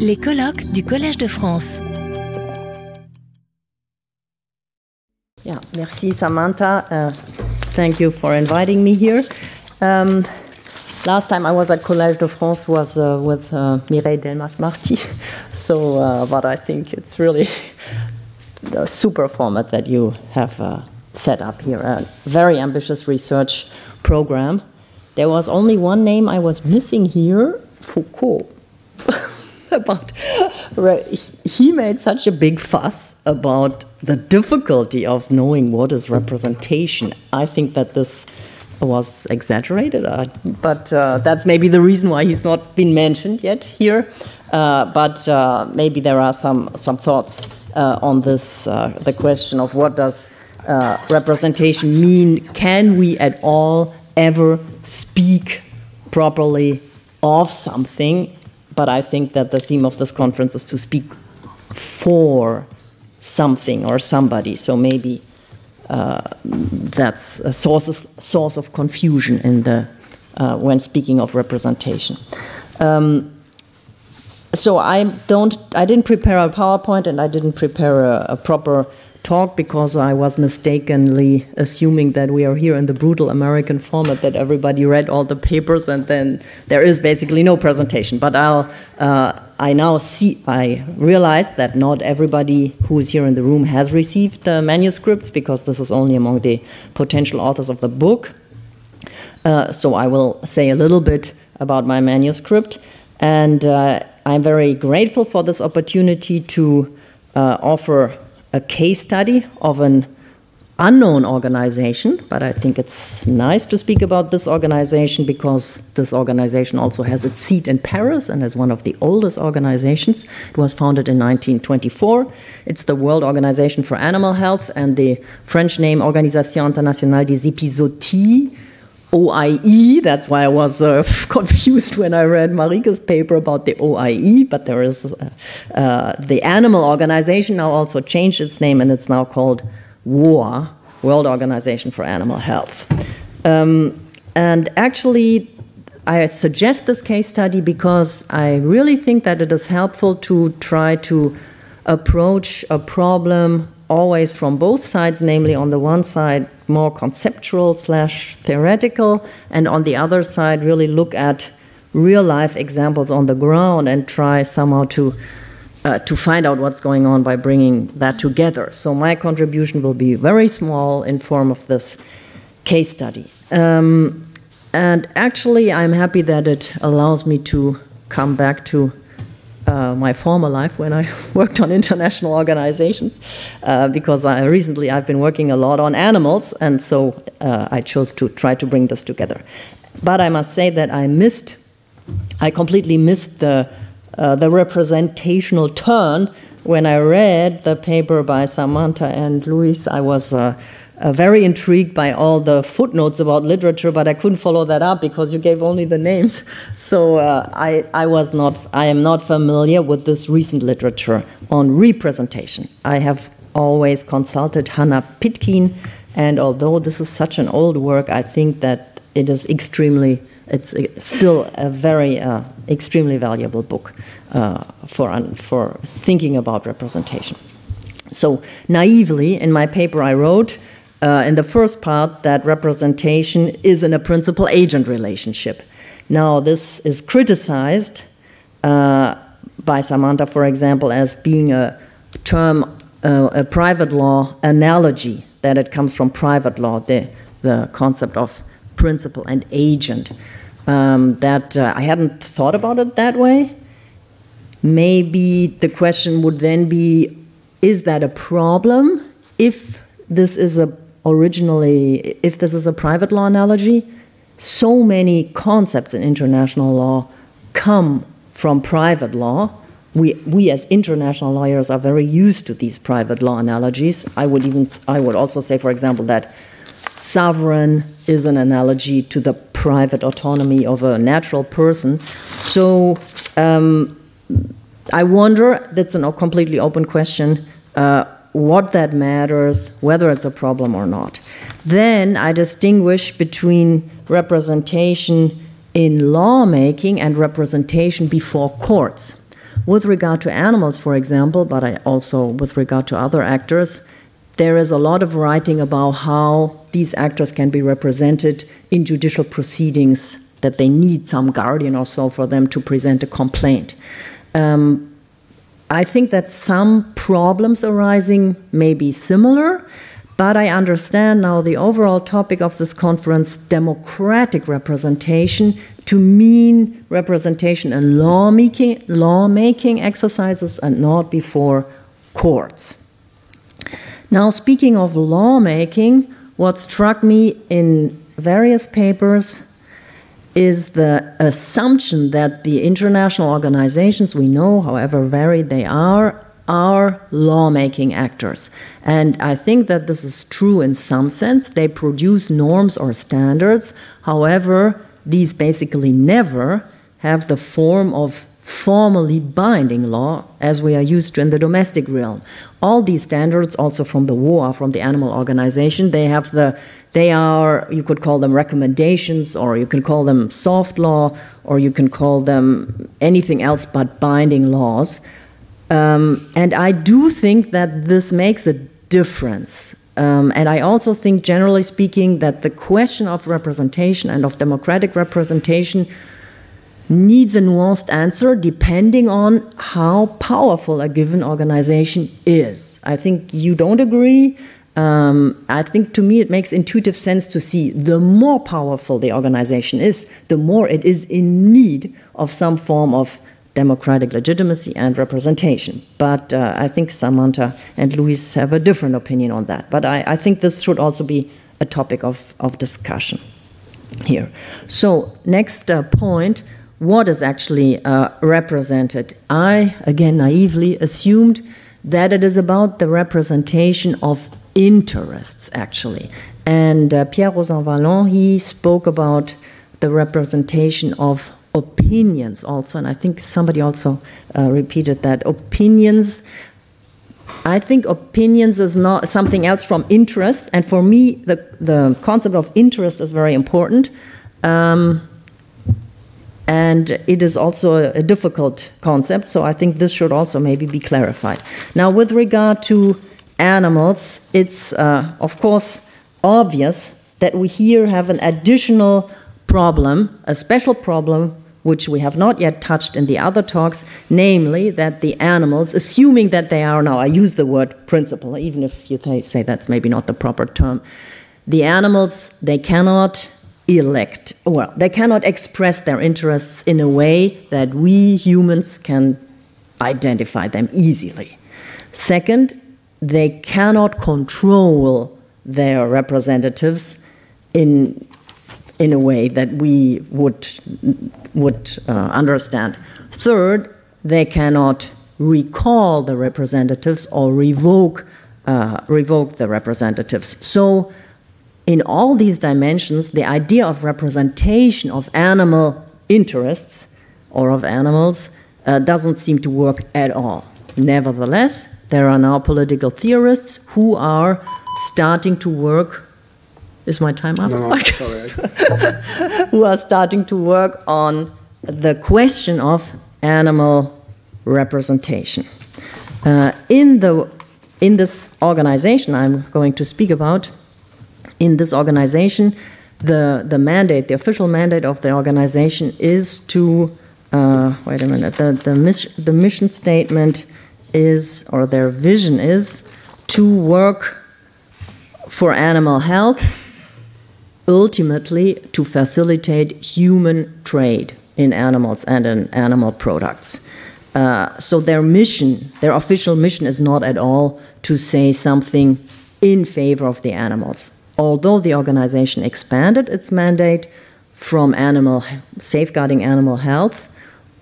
Les colloques du Collège de France. Yeah, merci Samantha. Uh, thank you for inviting me here. Um, last time I was at Collège de France was uh, with uh, Mireille Delmas-Marty. So, uh, but I think it's really the super format that you have uh, set up here. A very ambitious research program. There was only one name I was missing here Foucault. About he made such a big fuss about the difficulty of knowing what is representation. I think that this was exaggerated, uh, but uh, that's maybe the reason why he's not been mentioned yet here. Uh, but uh, maybe there are some some thoughts uh, on this uh, the question of what does representation mean? Can we at all ever speak properly of something but I think that the theme of this conference is to speak for something or somebody. So maybe uh, that's a source of, source of confusion in the uh, when speaking of representation. Um, so I don't, I didn't prepare a PowerPoint and I didn't prepare a, a proper talk because I was mistakenly assuming that we are here in the brutal American format that everybody read all the papers and then there is basically no presentation. But I'll, uh, I now see, I realize that not everybody who is here in the room has received the manuscripts because this is only among the potential authors of the book. Uh, so I will say a little bit about my manuscript. And uh, I'm very grateful for this opportunity to uh, offer a case study of an unknown organization, but I think it's nice to speak about this organization because this organization also has its seat in Paris and is one of the oldest organizations. It was founded in 1924. It's the World Organization for Animal Health and the French name Organisation Internationale des Epizooties OIE. That's why I was uh, confused when I read Marika's paper about the OIE. But there is uh, uh, the animal organization now also changed its name and it's now called WOAH, World Organization for Animal Health. Um, and actually, I suggest this case study because I really think that it is helpful to try to approach a problem always from both sides, namely on the one side, more conceptual slash theoretical, and on the other side, really look at real life examples on the ground and try somehow to uh, to find out what's going on by bringing that together. So my contribution will be very small in form of this case study. Um, and actually, I'm happy that it allows me to come back to uh, my former life when I worked on international organizations, uh, because I, recently I've been working a lot on animals, and so uh, I chose to try to bring this together. But I must say that I missed, I completely missed the, uh, the representational turn when I read the paper by Samantha and Luis. I was uh, uh, very intrigued by all the footnotes about literature, but I couldn't follow that up because you gave only the names. So uh, I, I was not, I am not familiar with this recent literature on representation. I have always consulted Hanna Pitkin, and although this is such an old work, I think that it is extremely, it's still a very uh, extremely valuable book uh, for for thinking about representation. So naively, in my paper, I wrote uh, in the first part that representation is in a principal agent relationship. Now, this is criticized uh, by Samantha, for example, as being a term, uh, a private law analogy, that it comes from private law, the, the concept of principal and agent. Um, that uh, I hadn't thought about it that way. Maybe the question would then be is that a problem if this is a originally, if this is a private law analogy, so many concepts in international law come from private law. We, we as international lawyers are very used to these private law analogies. I would even I would also say, for example, that sovereign is an analogy to the private autonomy of a natural person. So um, I wonder. That's a completely open question. Uh, what that matters, whether it's a problem or not. Then I distinguish between representation in lawmaking and representation before courts. With regard to animals, for example, but I also with regard to other actors, there is a lot of writing about how these actors can be represented in judicial proceedings, that they need some guardian or so for them to present a complaint. Um, I think that some problems arising may be similar, but I understand now the overall topic of this conference democratic representation to mean representation in lawmaking, lawmaking exercises and not before courts. Now, speaking of lawmaking, what struck me in various papers is the assumption that the international organizations we know, however varied they are, are lawmaking actors. And I think that this is true in some sense. They produce norms or standards. However, these basically never have the form of formally binding law as we are used to in the domestic realm. All these standards, also from the WOAH, from the animal organization, they have the they are you could call them recommendations or you can call them soft law or you can call them anything else but binding laws. Um, and I do think that this makes a difference. Um, and I also think, generally speaking, that the question of representation and of democratic representation needs a nuanced answer depending on how powerful a given organization is. I think you don't agree. Um, I think to me it makes intuitive sense to see the more powerful the organization is, the more it is in need of some form of democratic legitimacy and representation. But uh, I think Samantha and Luis have a different opinion on that. But I, I think this should also be a topic of, of discussion here. So, next uh, point what is actually uh, represented. I, again, naively assumed that it is about the representation of interests, actually. And uh, Pierre Rosanvallon, he spoke about the representation of opinions also, and I think somebody also uh, repeated that. Opinions, I think opinions is not something else from interest, and for me, the, the concept of interest is very important. Um, and it is also a, difficult concept, so I think this should also maybe be clarified. Now, with regard to animals, it's uh, of course obvious that we here have an additional problem, a special problem, which we have not yet touched in the other talks, namely that the animals, assuming that they are now, I use the word principle, even if you say that's maybe not the proper term, the animals, they cannot elect, well, they cannot express their interests in a way that we humans can identify them easily. Second, they cannot control their representatives in, in a way that we would, would uh, understand. Third, they cannot recall the representatives or revoke, uh, revoke the representatives. So in all these dimensions, the idea of representation of animal interests or of animals uh, doesn't seem to work at all. Nevertheless, there are now political theorists who are starting to work. Is my time up? No, sorry. who are starting to work on the question of animal representation. Uh, in, the, in this organization I'm going to speak about, in this organization, the, the mandate, the official mandate of the organization is to, uh, wait a minute, the, the, mis- the mission statement is, or their vision is, to work for animal health, ultimately to facilitate human trade in animals and in animal products. Uh, so their mission, their official mission, is not at all to say something in favor of the animals although the organization expanded its mandate from animal safeguarding animal health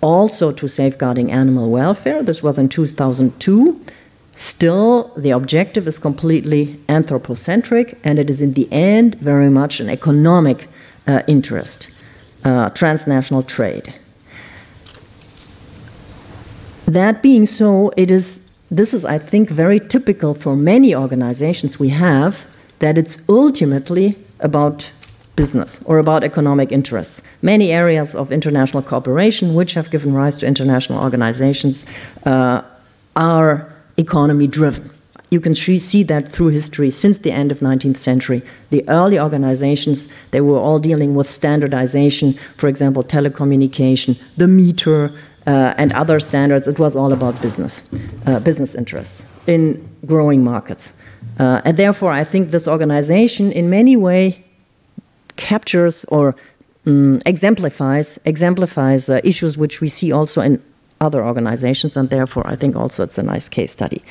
also to safeguarding animal welfare, this was in 2002. Still, the objective is completely anthropocentric, and it is in the end very much an economic uh, interest, uh, transnational trade. That being so, it is this is, I think, very typical for many organizations we have that it's ultimately about business or about economic interests. Many areas of international cooperation, which have given rise to international organizations, uh, are economy driven. You can see that through history since the end of 19th century. The early organizations, they were all dealing with standardization, for example, telecommunication, the meter, uh, and other standards. It was all about business, uh, business interests in growing markets. Uh, and therefore, I think this organization in many way captures or um, exemplifies exemplifies uh, issues which we see also in other organizations, and therefore, I think also it's a nice case study.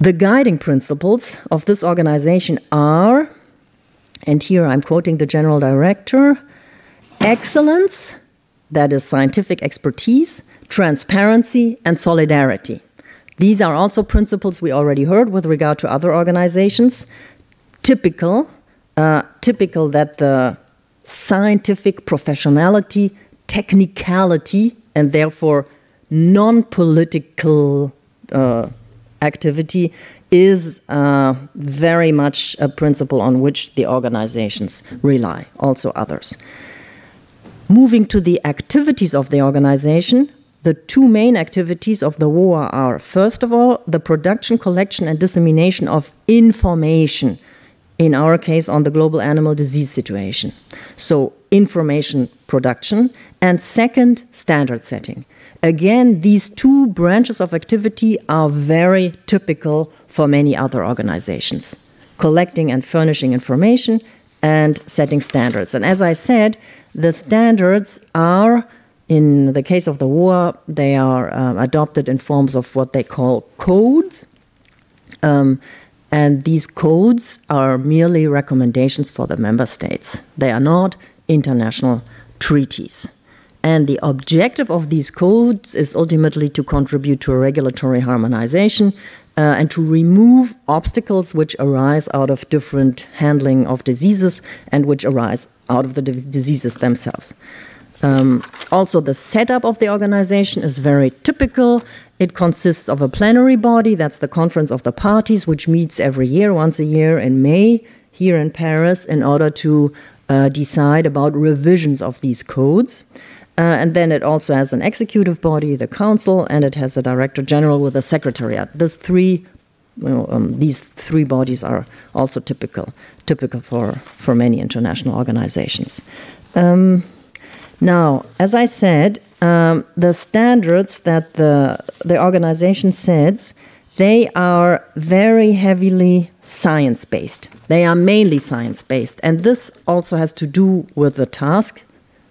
The guiding principles of this organization are, and here I'm quoting the general director excellence, that is scientific expertise, transparency, and solidarity. These are also principles we already heard with regard to other organizations. Typical, uh, typical that the scientific professionality, technicality, and therefore non political uh, activity is uh, very much a principle on which the organizations rely, also others. Moving to the activities of the organization, the two main activities of the WOAH are first of all, the production, collection, and dissemination of information, in our case, on the global animal disease situation. So, information production, and second, standard setting. Again, these two branches of activity are very typical for many other organizations collecting and furnishing information and setting standards. And as I said, the standards are in the case of the WOAH, they are um, adopted in forms of what they call codes. Um, and these codes are merely recommendations for the member states. They are not international treaties. And the objective of these codes is ultimately to contribute to regulatory harmonization uh, and to remove obstacles which arise out of different handling of diseases and which arise out of the diseases themselves. Um, also, the setup of the organization is very typical. It consists of a plenary body, that's the Conference of the Parties, which meets every year, once a year in May, here in Paris, in order to uh, decide about revisions of these codes. Uh, and then it also has an executive body, the council, and it has a director general with a secretariat. These three, um, these three bodies are also typical, typical for, for many international organizations. Um, now, as I said, um, the standards that the, the organization sets, they are very heavily science based. They are mainly science based. And this also has to do with the task.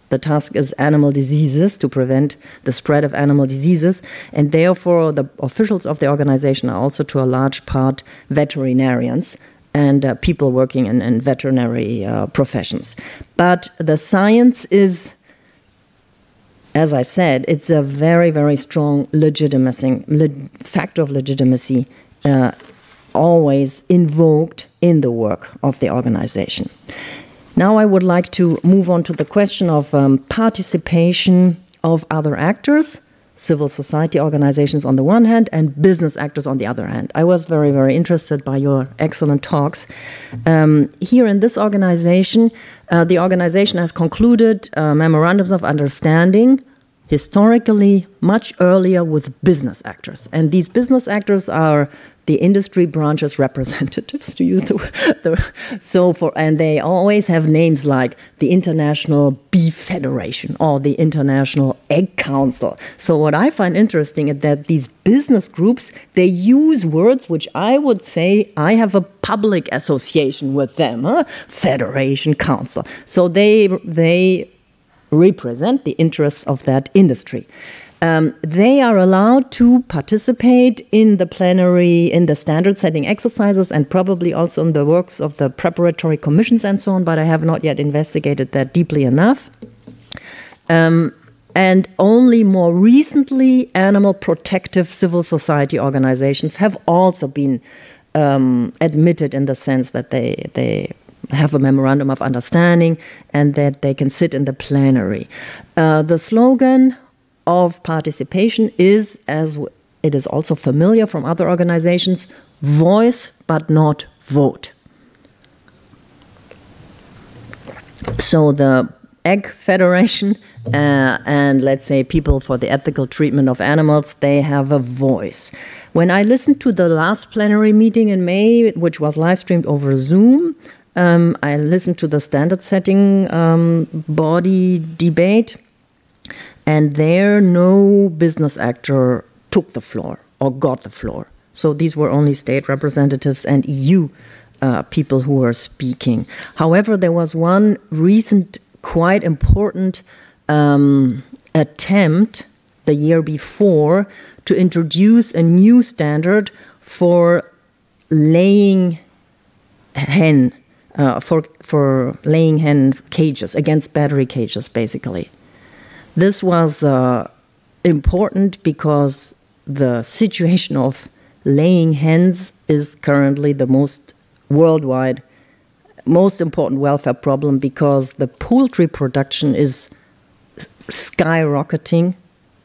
The task is animal diseases to prevent the spread of animal diseases. And therefore, the officials of the organization are also, to a large part, veterinarians and uh, people working in, in veterinary uh, professions. But the science is as I said, it's a very, very strong legitimacy, le factor of legitimacy uh, always invoked in the work of the organization. Now, I would like to move on to the question of um, participation of other actors, civil society organizations on the one hand, and business actors on the other hand. I was very, very interested by your excellent talks. Um, here in this organization, uh, the organization has concluded uh, memorandums of understanding historically much earlier with business actors. And these business actors are the industry branches representatives to use the, the, so for and they always have names like the International Beef Federation or the International Egg Council. So what I find interesting is that these business groups they use words which I would say I have a public association with them, huh? Federation Council. So they they represent the interests of that industry. Um, they are allowed to participate in the plenary, in the standard setting exercises, and probably also in the works of the preparatory commissions and so on, but I have not yet investigated that deeply enough. Um, and only more recently, animal protective civil society organizations have also been um, admitted in the sense that they, they have a memorandum of understanding and that they can sit in the plenary. Uh, the slogan of participation is, as it is also familiar from other organizations, voice but not vote. so the Egg Federation uh, and let's say people for the ethical treatment of animals, they have a voice. When I listened to the last plenary meeting in May, which was live streamed over Zoom, um, I listened to the standard setting um, body debate, and there no business actor took the floor or got the floor. So these were only state representatives and EU uh, people who were speaking. However, there was one recent, quite important um, attempt the year before to introduce a new standard for laying hen uh, for for laying hen cages against battery cages basically this was uh, important because the situation of laying hens is currently the most worldwide most important welfare problem because the poultry production is skyrocketing.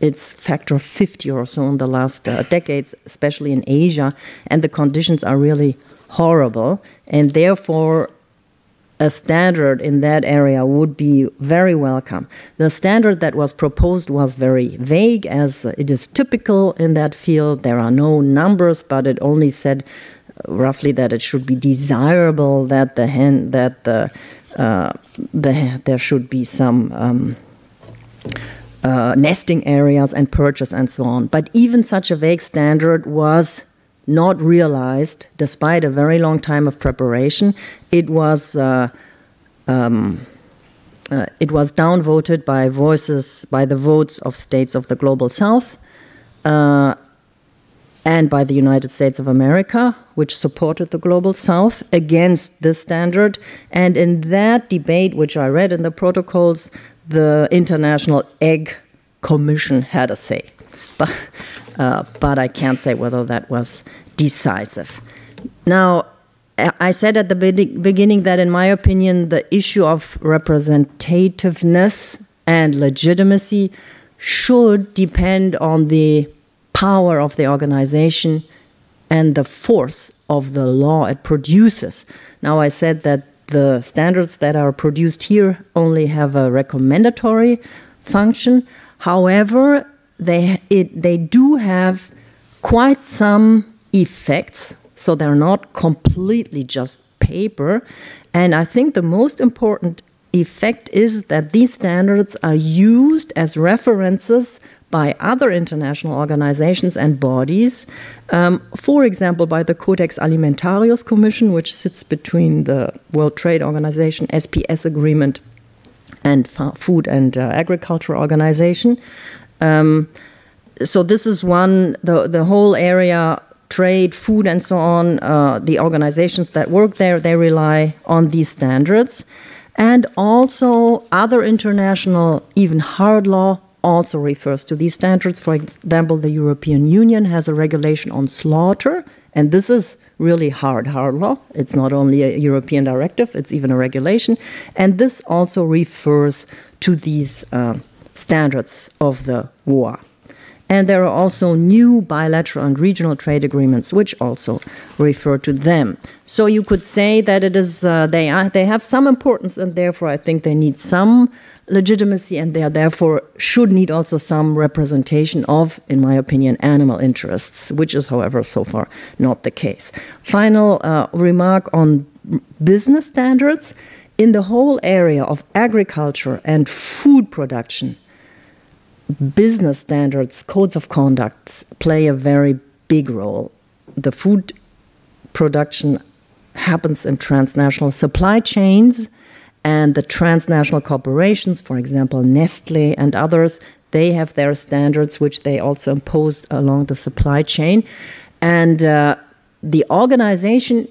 It's factor 50 or so in the last uh, decades, especially in Asia, and the conditions are really horrible. And therefore, a standard in that area would be very welcome. The standard that was proposed was very vague, as it is typical in that field. There are no numbers, but it only said roughly that it should be desirable that the hen that the, uh, the there should be some um, uh, nesting areas and perches and so on. But even such a vague standard was not realized despite a very long time of preparation. It was. Uh, um, uh, it was downvoted by voices by the votes of states of the global south uh, and by the United States of America, which supported the global south against this standard. And in that debate, which I read in the protocols, the International Egg Commission had a say. But, uh, but I can't say whether that was decisive. Now, I said at the beginning that, in my opinion, the issue of representativeness and legitimacy should depend on the power of the organization and the force of the law it produces. Now, I said that the standards that are produced here only have a recommendatory function. However, they, it, they do have quite some effects, so they're not completely just paper. And I think the most important effect is that these standards are used as references by other international organizations and bodies, um, for example, by the Codex Alimentarius Commission, which sits between the World Trade Organization SPS agreement and Food and uh, Agriculture Organization. Um, so this is one the the whole area trade, food, and so on. Uh, the organizations that work there they rely on these standards, and also other international, even hard law also refers to these standards. For example, the European Union has a regulation on slaughter, and this is really hard, hard law. It's not only a European directive, it's even a regulation. And this also refers to these uh, standards of the WOAH. And there are also new bilateral and regional trade agreements, which also refer to them. So you could say that it is uh, they are, they have some importance, and therefore I think they need some legitimacy, and they are therefore should need also some representation of, in my opinion, animal interests, which is, however, so far not the case. Final uh, remark on business standards in the whole area of agriculture and food production business standards, codes of conduct play a very big role. The food production happens in transnational supply chains, and the transnational corporations, for example, Nestle and others, they have their standards which they also impose along the supply chain. And uh, the organization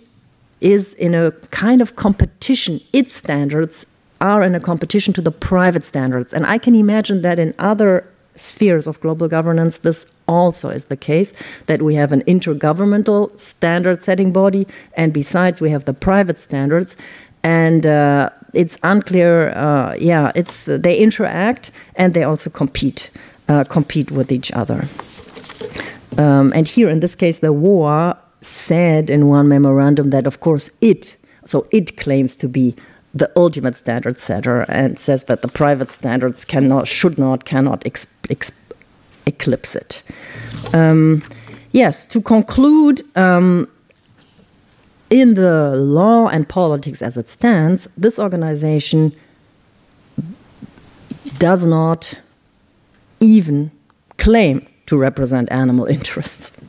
is in a kind of competition. Its standards are in a competition to the private standards. And I can imagine that in other spheres of global governance, this also is the case that we have an intergovernmental standard setting body, and besides, we have the private standards. And uh, it's unclear, uh, yeah, it's they interact and they also compete, uh, compete with each other. Um, and here, in this case, the WOAH said in one memorandum that, of course, it, so it claims to be the ultimate standard setter and says that the private standards cannot, should not, cannot ex, ex, eclipse it. Um, yes, to conclude, um, in the law and politics as it stands, this organization does not even claim to represent animal interests.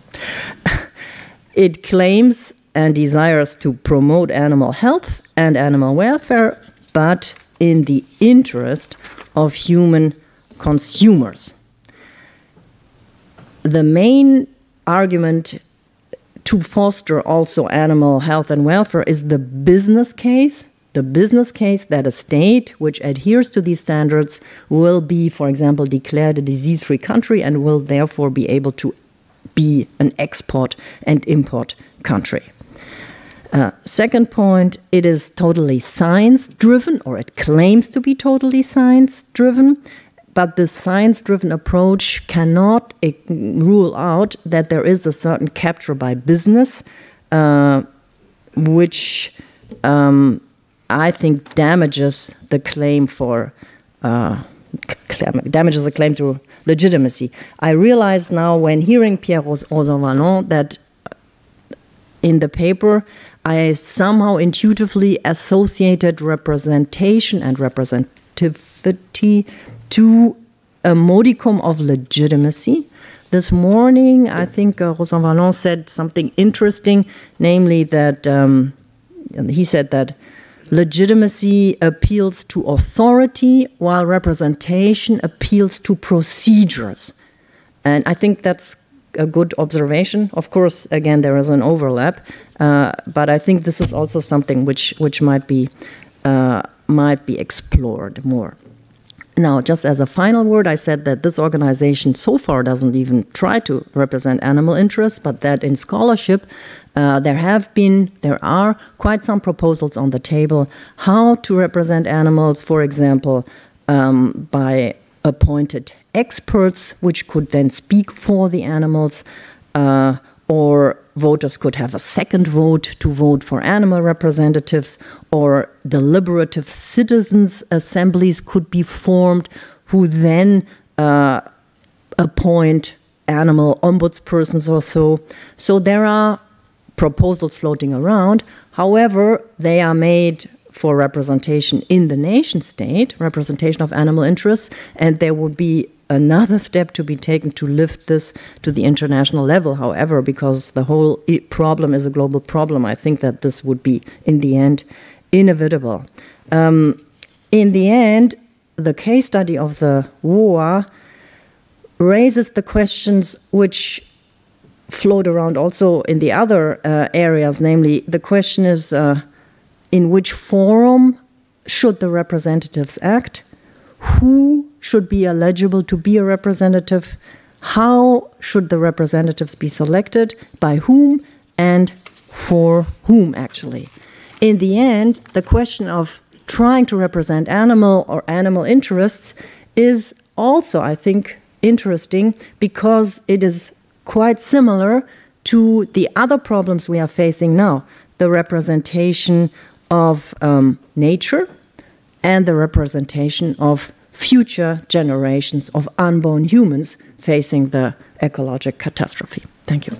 it claims and desires to promote animal health and animal welfare, but in the interest of human consumers. The main argument to foster also animal health and welfare is the business case. The business case that a state which adheres to these standards will be, for example, declared a disease free country and will therefore be able to be an export and import country. Uh, second point, it is totally science driven, or it claims to be totally science driven but the science driven approach cannot rule out that there is a certain capture by business, uh, which um, I think damages the claim for. Uh, damages the claim to legitimacy. I realize now when hearing Pierre Rosanvallon that in the paper I somehow intuitively associated representation and representativity to a modicum of legitimacy. This morning, I think uh, Rosanvallon said something interesting, namely that um, he said that legitimacy appeals to authority while representation appeals to procedures. And I think that's a good observation. Of course, again, there is an overlap, uh, but I think this is also something which which might be uh, might be explored more. Now, just as a final word, I said that this organization so far doesn't even try to represent animal interests, but that in scholarship, uh, there have been, there are quite some proposals on the table how to represent animals, for example, um, by appointed experts, which could then speak for the animals, uh, or voters could have a second vote to vote for animal representatives, or deliberative citizens' assemblies could be formed who then uh, appoint animal ombudspersons or so. So there are proposals floating around. However, they are made for representation in the nation state, representation of animal interests, and there would be another step to be taken to lift this to the international level. However, because the whole problem is a global problem, I think that this would be, in the end, inevitable. Um, in the end, the case study of the WOAH raises the questions which float around also in the other uh, areas, namely, the question is uh, in which forum should the representatives act? Who should be eligible to be a representative? How should the representatives be selected? By whom? And for whom, actually? In the end, the question of trying to represent animal or animal interests is also, I think, interesting because it is quite similar to the other problems we are facing now the representation of um, nature and the representation of future generations of unborn humans facing the ecologic catastrophe. Thank you.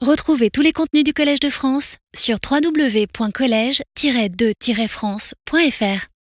Retrouvez tous les contenus du Collège de France sur www.colège-2-france.fr.